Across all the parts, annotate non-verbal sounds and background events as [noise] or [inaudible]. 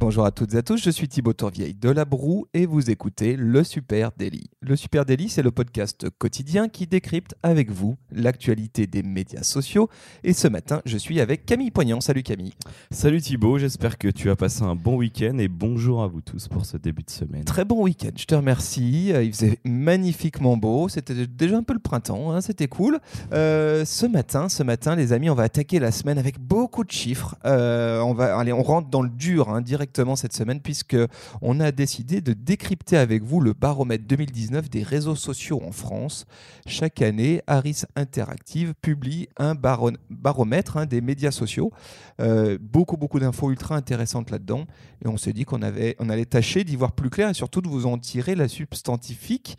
Bonjour à toutes et à tous, je suis Thibaut Tourvieille de La Broue et vous écoutez Le Super Daily. Le Super Daily, c'est le podcast quotidien qui décrypte avec vous l'actualité des médias sociaux. Et ce matin, je suis avec Camille Poignant. Salut Camille. Salut Thibaut, j'espère que tu as passé un bon week-end et bonjour à vous tous pour ce début de semaine. Très bon week-end, je te remercie. Il faisait magnifiquement beau, c'était déjà un peu le printemps, hein, c'était cool. Euh, ce matin, ce matin, les amis, on va attaquer la semaine avec beaucoup de chiffres. Euh, on va, allez, on rentre dans le dur hein, directement cette semaine puisque on a décidé de décrypter avec vous le baromètre 2019 des réseaux sociaux en France. Chaque année, Harris Interactive publie un baromètre hein, des médias sociaux. Euh, beaucoup beaucoup d'infos ultra intéressantes là-dedans et on s'est dit qu'on avait on allait tâcher d'y voir plus clair et surtout de vous en tirer la substantifique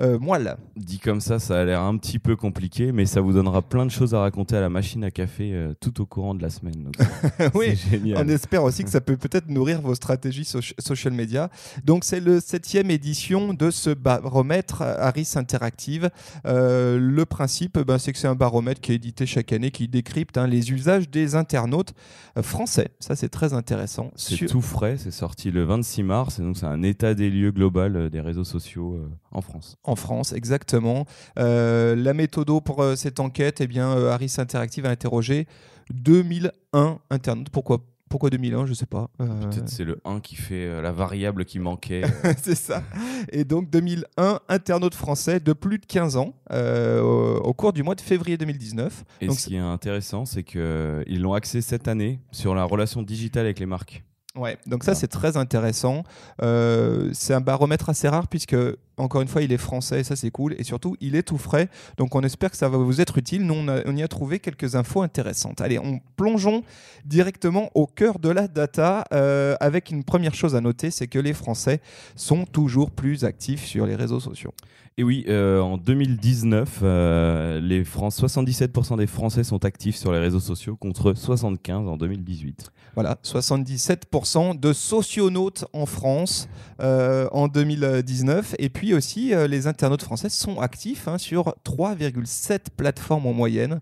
euh, moelle. Dit comme ça, ça a l'air un petit peu compliqué, mais ça vous donnera plein de choses à raconter à la machine à café euh, tout au courant de la semaine. [laughs] oui, on espère aussi que ça peut peut-être nourrir vos stratégies social media. Donc c'est le septième édition de ce baromètre Harris Interactive. Euh, le principe, ben, c'est que c'est un baromètre qui est édité chaque année, qui décrypte hein, les usages des internautes français. Ça, c'est très intéressant. C'est tout frais, c'est sorti le 26 mars, et donc c'est un état des lieux global des réseaux sociaux en France en France, exactement. Euh, la méthode pour euh, cette enquête, eh bien, euh, Harris Interactive a interrogé 2001 internautes. Pourquoi pourquoi 2001 Je ne sais pas. Peut-être c'est le 1 qui fait la variable qui manquait. [laughs] c'est ça. Et donc 2001 internautes français de plus de 15 ans au, cours du mois de février 2019. Et donc, ce qui est intéressant, c'est qu'ils l'ont axé cette année sur la relation digitale avec les marques. Ouais, donc ça c'est très intéressant. c'est un baromètre assez rare puisque encore une fois, il est français, ça c'est cool. Et surtout, il est tout frais. Donc on espère que ça va vous être utile. Nous, on, y a trouvé quelques infos intéressantes. Allez, on plongeons directement au cœur de la data euh, avec une première chose à noter, c'est que les Français sont toujours plus actifs sur les réseaux sociaux. Et oui, euh, en 2019, euh, les 77% des Français sont actifs sur les réseaux sociaux contre 75 en 2018. Voilà, 77% de socionautes en France en 2019. Et puis aussi, euh, les internautes français sont actifs hein, sur 3,7 plateformes en moyenne.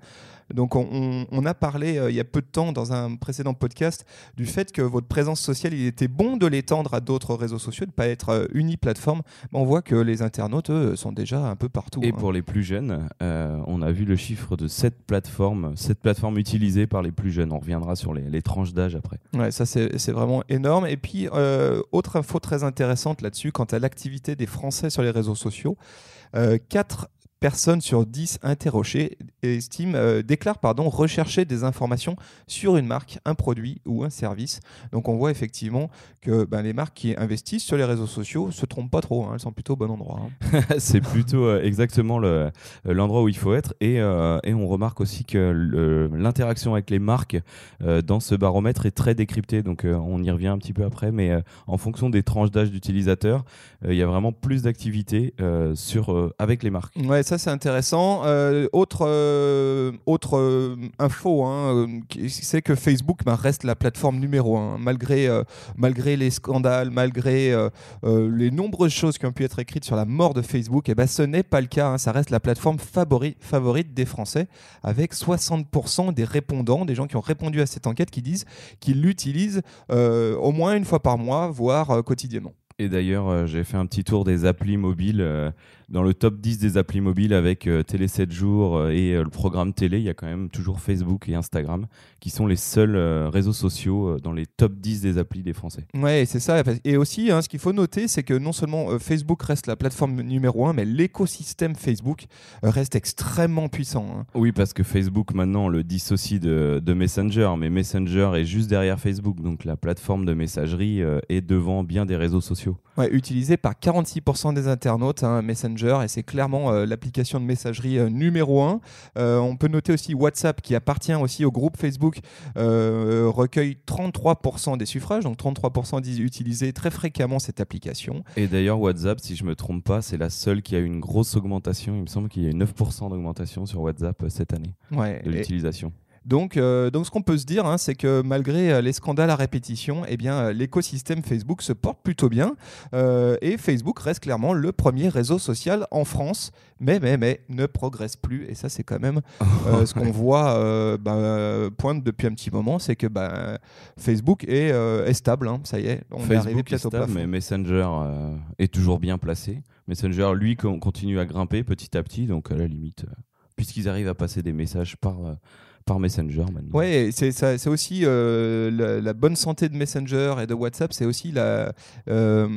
Donc on, a parlé euh, il y a peu de temps dans un précédent podcast du fait que votre présence sociale, il était bon de l'étendre à d'autres réseaux sociaux, de ne pas être euh, uniplateforme. on voit que les internautes, eux, sont déjà un peu partout. Et hein. pour les plus jeunes, on a vu le chiffre de 7 plateformes, 7 plateformes utilisées par les plus jeunes. On reviendra sur les, tranches d'âge après. Ouais, ça c'est vraiment énorme. Et puis, autre info très intéressante là-dessus, quant à l'activité des Français sur les réseaux sociaux. 4 personnes sur 10 interrogées estiment, euh, déclarent pardon, rechercher des informations sur une marque, un produit ou un service. Donc on voit effectivement que ben, les marques qui investissent sur les réseaux sociaux se trompent pas trop, hein, elles sont plutôt au bon endroit. Hein. [laughs] C'est plutôt euh, exactement euh, l'endroit où il faut être. Et, et on remarque aussi que l'interaction avec les marques dans ce baromètre est très décryptée. Donc on y revient un petit peu après, mais en fonction des tranches d'âge d'utilisateurs, il y a vraiment plus d'activité sur avec les marques. Ouais, ça c'est intéressant. Euh, autre euh, autre euh, info, hein, c'est que Facebook ben, reste la plateforme numéro un, malgré, malgré les scandales, malgré les nombreuses choses qui ont pu être écrites sur la mort de Facebook. Et ben, ce n'est pas le cas. Hein. ça reste la plateforme favorite, favorite des Français, avec 60% des répondants, des gens qui ont répondu à cette enquête, qui disent qu'ils l'utilisent au moins une fois par mois, voire quotidiennement. Et d'ailleurs, j'ai fait un petit tour des applis mobiles dans le top 10 des applis mobiles avec euh, Télé 7 jours euh, et euh, le programme télé, il y a quand même toujours Facebook et Instagram qui sont les seuls réseaux sociaux dans les top 10 des applis des Français. Ouais, c'est ça. Et aussi, hein, ce qu'il faut noter, c'est que non seulement Facebook reste la plateforme numéro 1, mais l'écosystème Facebook reste extrêmement puissant. Hein. Oui, parce que Facebook maintenant on le dissocie de, de, Messenger, mais Messenger est juste derrière Facebook, donc la plateforme de messagerie est devant bien des réseaux sociaux. Ouais, utilisé par 46% des internautes, hein, Messenger et c'est clairement euh, l'application de messagerie euh, numéro 1. Euh, on peut noter aussi WhatsApp qui appartient aussi au groupe Facebook recueille 33% des suffrages, donc 33% disent utiliser très fréquemment cette application. Et d'ailleurs WhatsApp, si je me trompe pas, c'est la seule qui a eu une grosse augmentation. Il me semble qu'il y a eu 9% d'augmentation sur WhatsApp cette année de l'utilisation. Donc, euh, donc ce qu'on peut se dire, hein, c'est que malgré euh, les scandales à répétition, eh bien, euh, l'écosystème Facebook se porte plutôt bien. Euh, et Facebook reste clairement le premier réseau social en France, mais, mais, mais ne progresse plus. Et ça, c'est quand même [laughs] euh, ce qu'on voit bah, pointe depuis un petit moment, c'est que bah, Facebook est, est stable. hein, ça y est, on est arrivé Facebook est au stable, mais Messenger est toujours bien placé. Messenger, lui, con- continue à grimper petit à petit, donc à la limite, puisqu'ils arrivent à passer des messages par, par Messenger maintenant. Ouais, c'est ça- c'est aussi euh, la, bonne santé de Messenger et de WhatsApp, c'est aussi la, euh,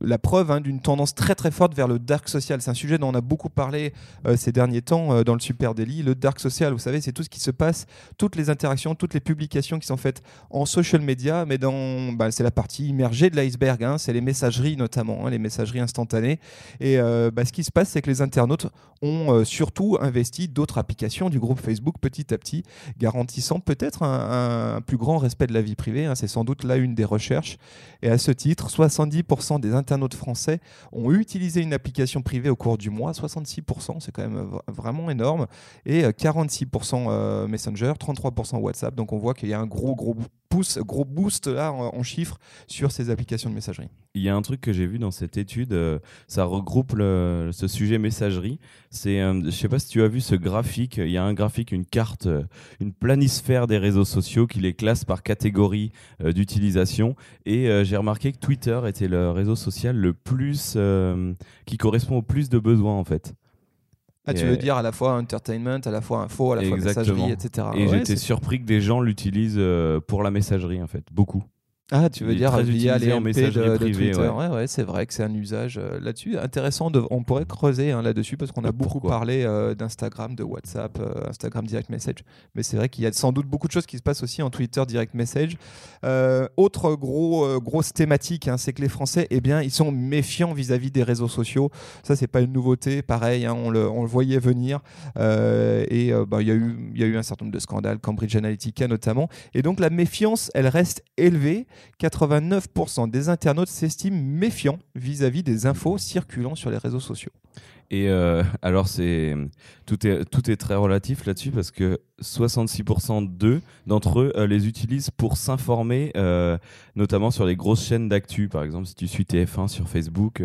la preuve hein, d'une tendance très très forte vers le dark social. C'est un sujet dont on a beaucoup parlé euh, ces derniers temps dans le Super Daily. Le dark social, vous savez, c'est tout ce qui se passe, toutes les interactions, toutes les publications qui sont faites en social media, mais dans, bah, c'est la partie immergée de l'iceberg. hein, c'est les messageries notamment, hein, les messageries instantanées. Et bah, ce qui se passe, c'est que les internautes ont surtout investi d'autres applications du groupe Facebook petit à petit garantissant peut-être un, plus grand respect de la vie privée. hein. C'est sans doute là une des recherches. Et à ce titre, 70% des internautes français ont utilisé une application privée au cours du mois. 66%, c'est quand même vraiment énorme. Et euh, 46% euh, Messenger, 33% WhatsApp. Donc on voit qu'il y a un gros, gros pouce, gros boost là en, chiffres sur ces applications de messagerie. Il y a un truc que j'ai vu dans cette étude, euh, ça regroupe le- ce sujet messagerie. C'est, euh, je sais pas si tu as vu ce graphique. Il y a un graphique, une carte, euh, une planisphère des réseaux sociaux qui les classe par catégorie euh, d'utilisation. Et j'ai remarqué que Twitter était le réseau social le plus, qui correspond au plus de besoins en fait. Ah, tu veux dire à la fois entertainment, à la fois info, à la fois Exactement. messagerie, etc. Et Ouais, j'étais c'est- surpris que des gens l'utilisent euh, pour la messagerie en fait, beaucoup. Ah, tu veux dire via les MP de, Twitter. ouais. Ouais, ouais, c'est vrai que c'est un usage euh, là-dessus intéressant. De, on pourrait creuser hein, là-dessus parce qu'on a Euh, beaucoup parlé euh, d'Instagram, de WhatsApp, euh, Instagram Direct Message. Mais c'est vrai qu'il y a sans doute beaucoup de choses qui se passent aussi en Twitter Direct Message. Autre gros, grosse thématique, hein, c'est que les Français, eh bien, ils sont méfiants vis-à-vis des réseaux sociaux. Ça, c'est pas une nouveauté. Pareil, hein, on, le, on le voyait venir. Et bah, il y, a eu- il y a eu un certain nombre de scandales, Cambridge Analytica notamment. Et donc la méfiance, elle reste élevée. 89% des internautes s'estiment méfiants vis-à-vis des infos circulant sur les réseaux sociaux. Et euh, [laughs] alors, c'est tout est, tout est très relatif là-dessus parce que 66% d'eux, d'entre eux, euh, les utilisent pour s'informer, euh, notamment sur les grosses chaînes d'actu. Par exemple, si tu suis TF1 sur Facebook,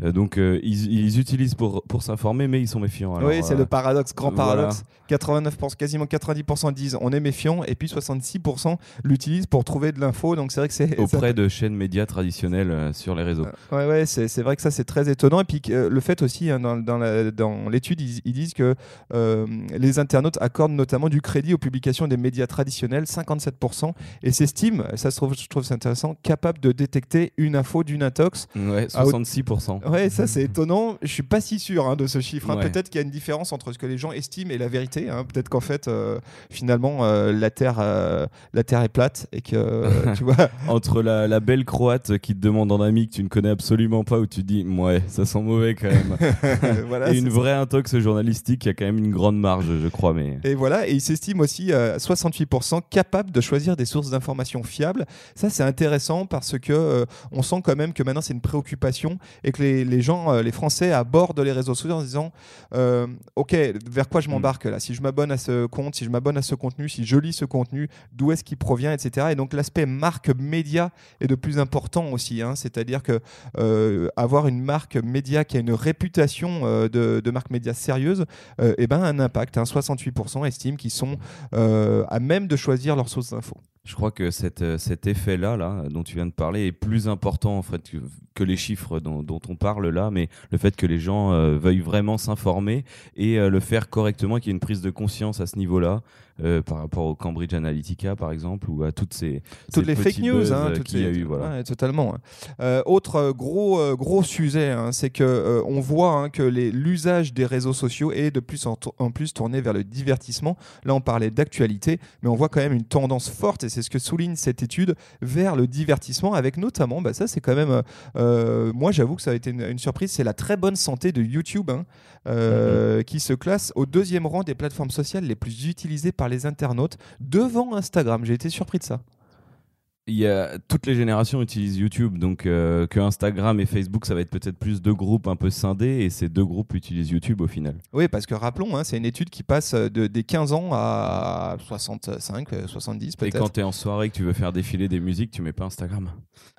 donc ils, ils utilisent pour, pour s'informer, mais ils sont méfiants. Alors, oui, c'est le paradoxe, grand voilà. paradoxe. 89%, quasiment 90% disent on est méfiant et puis 66% l'utilisent pour trouver de l'info. Donc c'est vrai que c'est [laughs] auprès de chaînes médias traditionnelles sur les réseaux. Ouais, ouais, c'est c'est vrai que ça c'est très étonnant. Et puis le fait aussi, hein, dans, dans la- dans l'étude, ils, ils disent que euh, les internautes accordent notamment du crédit aux publications des médias traditionnels, 57%, et s'estiment, ça se trouve, je trouve ça intéressant, capables de détecter une info d'une intox. Ouais, Ah, 66%. Ouais, ça [laughs] c'est étonnant. Je suis pas si sûr hein, de ce chiffre. hein. Ouais. Peut-être qu'il y a une différence entre ce que les gens estiment et la vérité. hein. Peut-être qu'en fait, euh, finalement, euh, la terre, la terre est plate et que [laughs] tu vois. Entre la, la belle croate qui te demande en ami que tu ne connais absolument pas, où tu dis, ouais, ça sent mauvais quand même. [laughs] [laughs] voilà, et une vraie intox journalistique qui a quand même une grande marge, je crois. Mais Et voilà, et il s'estime aussi à 68% capable de choisir des sources d'informations fiables. Ça, c'est intéressant parce que euh, on sent quand même que maintenant c'est une préoccupation et que les, les gens, euh, les Français abordent les réseaux sociaux en disant euh, Ok, vers quoi je m'embarque là? Si je m'abonne à ce compte, si je m'abonne à ce contenu, si je lis ce contenu, d'où est-ce qu'il provient, etc. Et donc l'aspect marque média est de plus important aussi. hein. C'est-à-dire que euh, avoir une marque média qui a une réputation euh, de, de marque média sérieuse, euh, eh ben, un impact. hein. 68% estiment qu'ils sont euh, à même de choisir leurs sources d'infos. Je crois que cette, euh, cet effet-là, là, dont tu viens de parler, est plus important en fait que, que les chiffres dont, dont on parle là, mais le fait que les gens euh, veuillent vraiment s'informer et euh, le faire correctement, qu'il y ait une prise de conscience à ce niveau-là, euh, par rapport au Cambridge Analytica par exemple, ou à toutes ces Toutes ces les fake news, hein, toutes qu'il y a eu, voilà. Ouais, totalement. autre gros gros sujet, hein, c'est que on voit hein, que l'usage des réseaux sociaux est de plus en, plus tourné vers le divertissement. Là, on parlait d'actualité, mais on voit quand même une tendance forte, et c'est ce que souligne cette étude, vers le divertissement, avec notamment, bah, ça c'est quand même, euh, euh, moi j'avoue que ça a été une, une surprise, c'est la très bonne santé de YouTube, hein, euh, qui se classe au deuxième rang des plateformes sociales les plus utilisées par les internautes, devant Instagram. J'ai été surpris de ça. Il y a toutes les générations utilisent YouTube, donc euh, que Instagram et Facebook, ça va être peut-être plus deux groupes un peu scindés, et ces deux groupes utilisent YouTube au final. Oui, parce que rappelons, hein, c'est une étude qui passe de, des 15 ans à 65, 70 Et peut-être. quand tu es en soirée que tu veux faire défiler des musiques, tu mets pas Instagram. [laughs]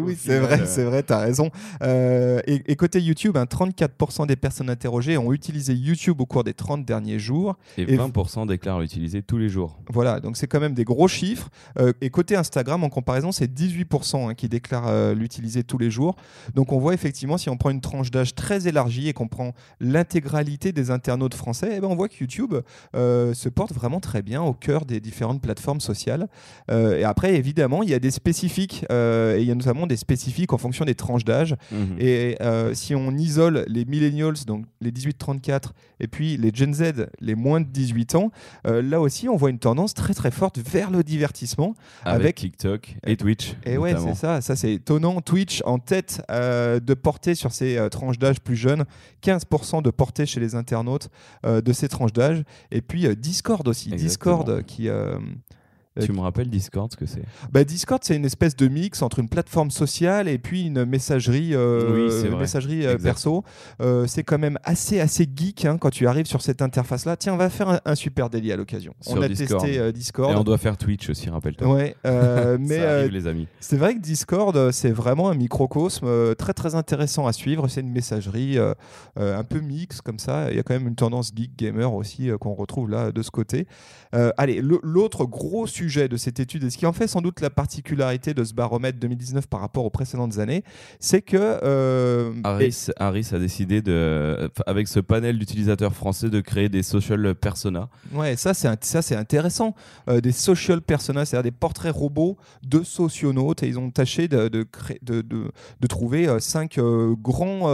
oui, c'est vrai, euh, c'est vrai, t'as raison. Euh, et, et côté YouTube, hein, 34% des personnes interrogées ont utilisé YouTube au cours des 30 derniers jours. Et, Et- 20% déclarent l'utiliser tous les jours. Voilà, donc c'est quand même des gros chiffres. Euh, et côté Instagram, en comparaison, c'est 18% hein, qui déclarent euh, l'utiliser tous les jours. Donc on voit effectivement, si on prend une tranche d'âge très élargie et qu'on prend l'intégralité des internautes français, eh ben, on voit que YouTube euh, se porte vraiment très bien au cœur des différentes plateformes sociales. Euh, et après, évidemment, il y a des spécifiques, et il y a notamment des spécifiques en fonction des tranches d'âge. Mhm. Et si on isole les millennials, donc les 18-34, et puis les Gen Z, les moins de 18 ans, là aussi, on voit une tendance très très forte vers le divertissement. avec, avec- TikTok et Twitch. Et ouais, c'est ça, ça c'est étonnant. Twitch en tête euh, de portée sur ces euh, tranches d'âge plus jeunes, 15% de portée chez les internautes euh, de ces tranches d'âge. Et puis Discord aussi, Exactement. Discord qui... Tu me rappelles Discord ce que c'est bah, Discord, c'est une espèce de mix entre une plateforme sociale et puis une messagerie, euh, Oui, messagerie euh, Exact. perso. Euh, c'est quand même assez, assez geek hein, quand tu arrives sur cette interface-là. Tiens, on va faire un, un super délit à l'occasion. On a Discord. testé euh, Et Discord. on doit faire Twitch aussi, rappelle-toi. Ouais, [laughs] mais Ça arrive, les amis. c'est vrai que Discord, c'est vraiment un microcosme très très intéressant à suivre. C'est une messagerie un peu mix comme ça. Il y a quand même une tendance geek gamer aussi qu'on retrouve là de ce côté. Allez, le- l'autre gros sujet de cette étude, et ce qui en fait sans doute la particularité de ce baromètre 2019 par rapport aux précédentes années, c'est que euh, Harris, Harris a décidé, de, avec ce panel d'utilisateurs français, de créer des social personas. Ouais, ça c'est ça c'est intéressant. Euh, des social personas, c'est-à-dire des portraits robots de socionautes, et ils ont tâché de, de, de, de, trouver euh, cinq euh, grands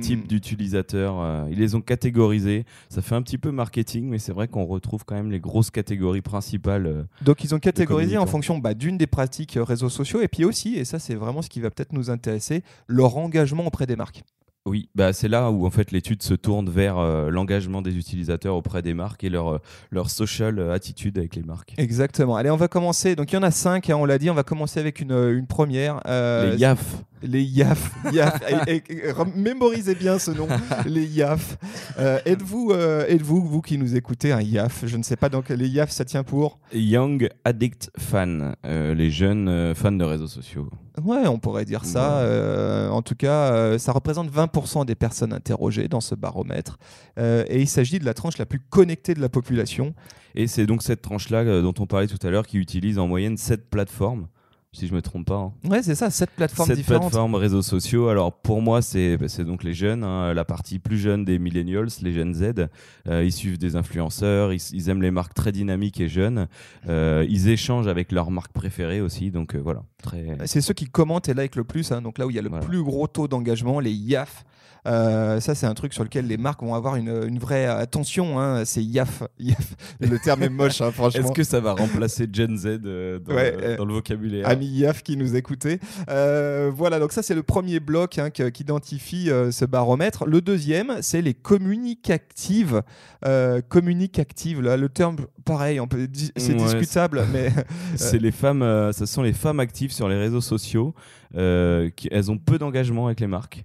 types d'utilisateurs. ils les ont catégorisés. Ça fait un petit peu marketing, mais c'est vrai qu'on retrouve quand même les grosses catégories principales. Donc ils ont catégorisé en fonction bah, d'une des pratiques euh, réseaux sociaux, et puis aussi, et ça c'est vraiment ce qui va peut-être nous intéresser, leur engagement auprès des marques. Oui, bah c'est là où en fait l'étude se tourne vers euh, l'engagement des utilisateurs auprès des marques et leur, euh, leur social attitude avec les marques. Exactement. Allez, on va commencer. Donc il y en a cinq, hein, on l'a dit, on va commencer avec une, une première. euh, les YAF. Les YAF. YAF. Et- et- mémorisez bien ce nom, les YAF. Euh, êtes-vous, euh, êtes-vous, vous qui nous écoutez, un YAF? Je ne sais pas, donc les YAF, ça tient pour? Young Addict Fan, euh, les jeunes fans de réseaux sociaux. Ouais, on pourrait dire ça. Ouais. En tout cas, ça représente 20% des personnes interrogées dans ce baromètre. Et il s'agit de la tranche la plus connectée de la population. Et c'est donc cette tranche-là dont on parlait tout à l'heure qui utilise en moyenne 7 plateformes, si je me trompe pas. hein. Ouais, c'est ça, sept plateformes Cette différentes. plateforme réseaux sociaux, alors pour moi, c'est bah, donc les jeunes, hein, la partie plus jeune des millennials, les jeunes Z. Euh, ils suivent des influenceurs, ils, ils aiment les marques très dynamiques et jeunes. Euh, ils échangent avec leurs marques préférées aussi, donc euh, voilà. Très... C'est ceux qui commentent et like le plus. hein. donc là où il y a le Voilà. plus gros taux d'engagement, les YAF. Euh, ça, c'est un truc sur lequel les marques vont avoir une, une vraie attention. hein. C'est YAF. [laughs] YAF. Le terme est moche, hein, [laughs] franchement. Est-ce que ça va remplacer Gen Z euh, dans, Ouais, le, euh, dans le vocabulaire? YAF qui nous écoutaient. Euh, voilà, donc ça c'est le premier bloc hein, que- qu'identifie euh, ce baromètre. Le deuxième, c'est les communicatives. Euh, communicatives, là, le terme, pareil, di- c'est Ouais, discutable, mais [laughs] C'est les femmes, euh, ce sont les femmes actives sur les réseaux sociaux. euh, qui, elles ont peu d'engagement avec les marques.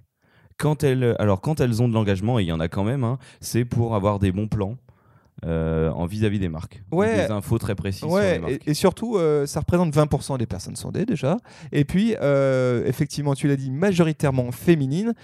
Quand elles, alors quand elles ont de l'engagement, et il y en a quand même, hein, c'est pour avoir des bons plans euh, en vis-à-vis des marques. Ou Ouais. Des infos très précises sur les Ouais, marques. et, et surtout, euh, ça représente 20% des personnes sondées déjà. Et puis, euh, effectivement, tu l'as dit, majoritairement féminines,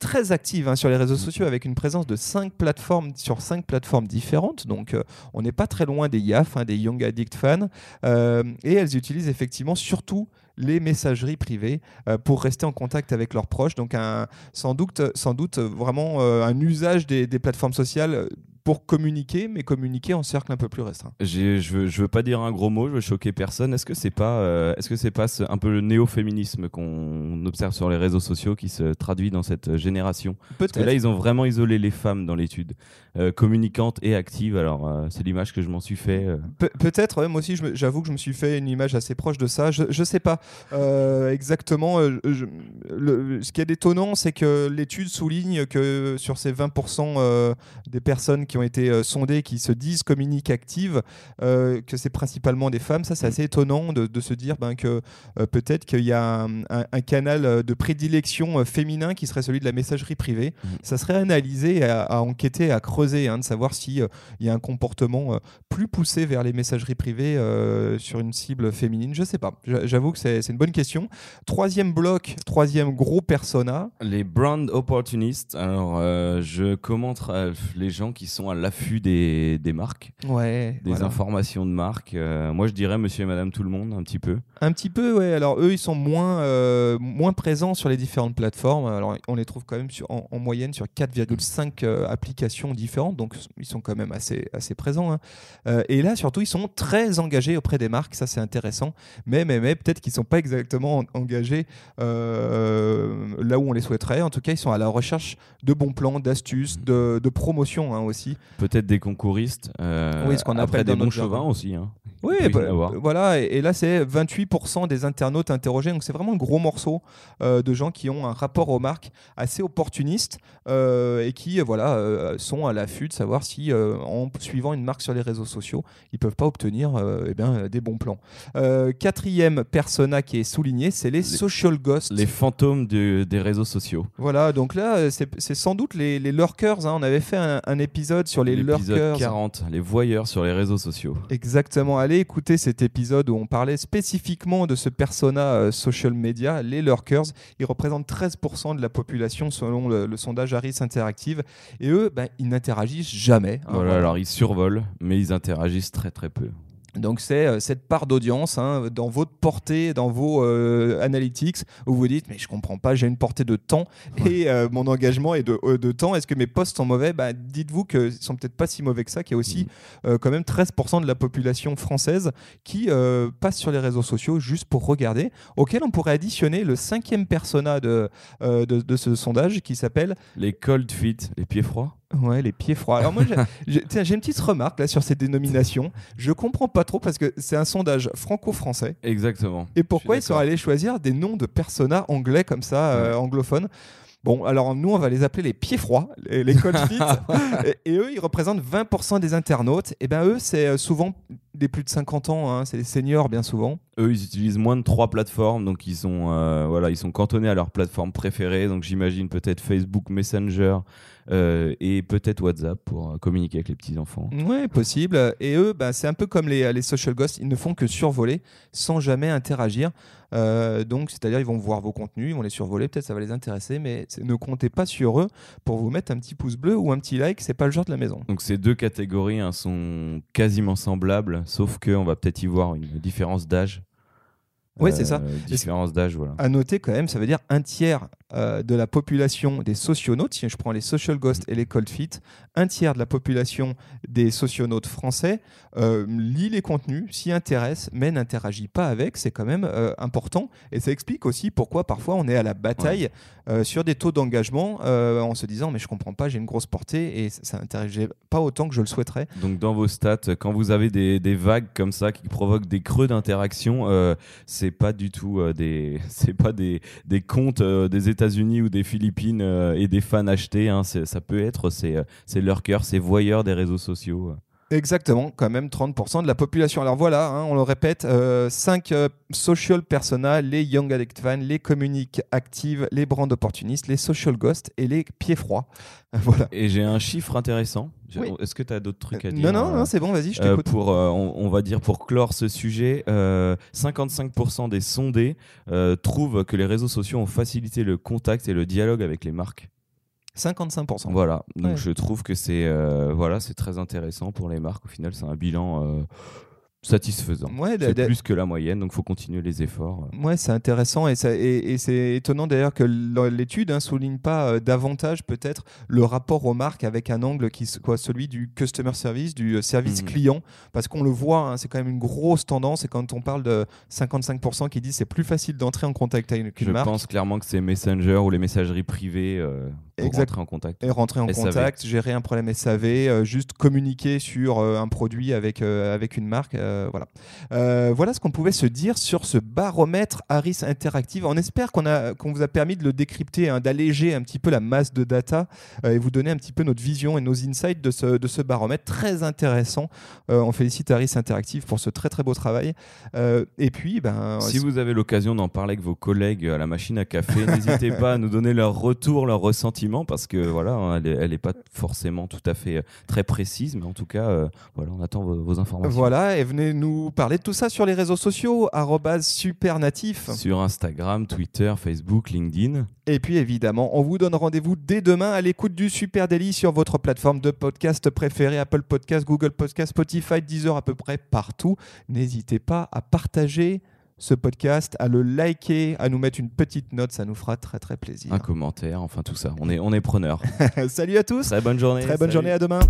très actives hein, sur les réseaux sociaux avec une présence de 5 plateformes sur 5 plateformes différentes. Donc, euh, on n'est pas très loin des YAF, hein, des Young Addict fans. Euh, et elles utilisent effectivement surtout les messageries privées euh, pour rester en contact avec leurs proches. Donc, un, sans, doute, sans doute vraiment un usage des, des plateformes sociales pour communiquer, mais communiquer en cercle un peu plus restreint. Je veux, je veux pas dire un gros mot, je veux choquer personne. Est-ce que c'est pas, euh, est-ce que c'est pas un peu le néo-féminisme qu'on observe sur les réseaux sociaux qui se traduit dans cette génération? Parce que là, ils ont vraiment isolé les femmes dans l'étude, euh, communicantes et actives. Alors, euh, c'est l'image que je m'en suis fait. euh. Pe- Peut-être, ouais, moi aussi, j'avoue que je me suis fait une image assez proche de ça. Je, je sais pas exactement. je- le- ce qui est étonnant, c'est que l'étude souligne que sur ces 20% euh, des personnes qui qui ont été euh, sondées, qui se disent communicatives, euh, que c'est principalement des femmes. Ça, c'est assez étonnant de, de se dire ben, que euh, peut-être qu'il y a un, un- un canal de prédilection féminin qui serait celui de la messagerie privée. Mhm. Ça serait analysé, à, à enquêter, à creuser, hein, de savoir si euh, il y a un comportement plus poussé vers les messageries privées sur une cible féminine. Je sais pas. J'a- J'avoue que c'est c'est une bonne question. Troisième bloc, troisième gros persona. Les brand opportunistes, alors euh, je commente les gens qui sont à l'affût des, des marques, Ouais. des voilà. informations de marques. Euh, moi je dirais monsieur et madame tout le monde un petit peu. Un petit peu, ouais. Alors eux, ils sont moins, euh, moins présents sur les différentes plateformes. Alors on les trouve quand même sur, en, en moyenne sur 4,5 euh, applications différentes, donc ils sont quand même assez, assez présents. hein. Et là, surtout, ils sont très engagés auprès des marques, ça c'est intéressant. Mais, mais, mais peut-être qu'ils ne sont pas exactement en- engagés là où on les souhaiterait. En tout cas, ils sont à la recherche de bons plans, d'astuces, de, de promotion hein, aussi. Peut-être des concouristes. euh, Oui, ce qu'on appelle des bons chauvins aussi. hein. Oui, bah, voilà, et, et là c'est 28% des internautes interrogés, donc c'est vraiment un gros morceau euh, de gens qui ont un rapport aux marques assez opportuniste euh, et qui voilà sont à l'affût de savoir si en suivant une marque sur les réseaux sociaux, ils peuvent pas obtenir eh bien, des bons plans. Quatrième persona qui est souligné, c'est les, social ghosts. Les fantômes des réseaux sociaux. Voilà, donc là c'est c'est sans doute les, les lurkers. hein. On avait fait un, un épisode sur les L'épisode lurkers. 40, les voyeurs sur les réseaux sociaux. Exactement. Allez écouter cet épisode où on parlait spécifiquement de ce persona euh, social media, les lurkers. Ils représentent 13% de la population selon le, le sondage Harris Interactive. Et eux, ben, ils n'interagissent jamais. hein, Voilà, voilà. alors ils survolent, mais ils interagissent très très peu. Donc c'est euh, cette part d'audience hein, dans votre portée, dans vos euh, analytics, où vous dites mais je comprends pas, j'ai une portée de temps et euh, mon engagement est de, de temps. Est-ce que mes posts sont mauvais? Bah, Dites-vous qu'ils sont peut-être pas si mauvais que ça, qu'il y a aussi euh, quand même 13% de la population française qui passe sur les réseaux sociaux juste pour regarder, auquel on pourrait additionner le cinquième persona de, de, de ce sondage qui s'appelle Les cold feet, les pieds froids. Ouais, les pieds froids. Alors moi, [laughs] j'ai- une petite remarque là sur ces dénominations. Je comprends pas trop parce que c'est un sondage franco-français. Exactement. Et pourquoi ils sont allés choisir des noms de personas anglais comme ça, euh, anglophones? Bon, alors nous, on va les appeler les pieds froids, les, les cold [laughs] feet. et, et eux, ils représentent 20% des internautes. Et ben eux, c'est euh, souvent des plus de 50 ans, hein, c'est des seniors bien souvent. Eux, ils utilisent moins de trois plateformes, donc ils sont, euh, voilà, ils sont cantonnés à leur plateforme préférée. Donc j'imagine peut-être Facebook Messenger euh, et peut-être WhatsApp pour euh, communiquer avec les petits enfants. Ouais, possible. Et eux, bah, c'est un peu comme les, les social ghosts, ils ne font que survoler sans jamais interagir. Euh, donc, c'est-à-dire, ils vont voir vos contenus, ils vont les survoler, peut-être ça va les intéresser, mais ne comptez pas sur eux pour vous mettre un petit pouce bleu ou un petit like, c'est pas le genre de la maison. Donc ces deux catégories hein, sont quasiment semblables, sauf qu'on va peut-être y voir une différence d'âge. Ouais, c'est ça. Différence d'âge, voilà. À noter quand même, ça veut dire un tiers euh, de la population des socionautes, si je prends les social ghosts et les cold feet, un tiers de la population des socionautes français euh, lit les contenus, s'y intéresse, mais n'interagit pas avec. C'est quand même euh, important. Et ça explique aussi pourquoi parfois on est à la bataille sur des taux d'engagement en se disant mais je comprends pas, j'ai une grosse portée et ça n'interagit pas autant que je le souhaiterais. Donc dans vos stats, quand vous avez des, des vagues comme ça qui provoquent des creux d'interaction, c'est pas du tout des, [laughs] c'est pas des, des comptes des États-Unis ou des Philippines euh, et des fans achetés. hein. Ça peut être c'est euh, lurkers, c'est voyeurs des réseaux sociaux. Exactement, quand même 30% de la population. Alors voilà, hein, on le répète, 5 social personas, les young addict fans, les communiques actives, les brand opportunistes, les social ghosts et les pieds froids. [laughs] voilà. Et j'ai un chiffre intéressant. Oui. Est-ce que tu as d'autres trucs à Euh, dire non, non, euh, non, c'est bon, vas-y, je Euh, t'écoute. pour, euh, on, on va dire pour clore ce sujet, euh, 55% des sondés euh, trouvent que les réseaux sociaux ont facilité le contact et le dialogue avec les marques. 55%. Voilà, donc Ouais. je trouve que c'est euh, voilà, c'est très intéressant pour les marques. Au final, c'est un bilan euh, satisfaisant. Ouais, c'est plus que la moyenne, donc faut continuer les efforts. Ouais, c'est intéressant et, et- et c'est étonnant d'ailleurs que l'étude ne souligne pas euh, davantage peut-être le rapport aux marques avec un angle qui soit celui du customer service, du service Mhm. client, parce qu'on le voit, hein, c'est quand même une grosse tendance et quand on parle de 55% qui disent c'est plus facile d'entrer en contact avec Je une marque. pense clairement que c'est Messenger ou les messageries privées euh, Exact. rentrer en contact. Et rentrer en SAV. contact, gérer un problème SAV, euh, juste communiquer sur euh, un produit avec, euh, avec une marque. voilà. Voilà ce qu'on pouvait se dire sur ce baromètre Harris Interactive. On espère qu'on qu'on vous a permis de le décrypter, hein, d'alléger un petit peu la masse de data et vous donner un petit peu notre vision et nos insights de ce, de ce baromètre. Très intéressant. On félicite Harris Interactive pour ce très très beau travail. Et puis, ben, Si vous avez l'occasion d'en parler avec vos collègues à la machine à café, n'hésitez [laughs] pas à nous donner leur retour, leur parce que voilà, hein, elle est, elle est pas forcément tout à fait euh, très précise, mais en tout cas, euh, voilà, on attend vos, vos informations. Voilà, et venez nous parler de tout ça sur les réseaux sociaux, supernatif. Sur Instagram, Twitter, Facebook, LinkedIn. Et puis évidemment, on vous donne rendez-vous dès demain à l'écoute du Super Daily sur votre plateforme de podcast préférée, Apple Podcast, Google Podcast, Spotify, Deezer, à peu près partout. N'hésitez pas à partager ce podcast, à le liker, à nous mettre une petite note, ça nous fera très très plaisir. Un commentaire, enfin tout ça. On est, on est preneur. [laughs] Salut à tous, Très bonne journée. très bonne Salut. journée, à demain.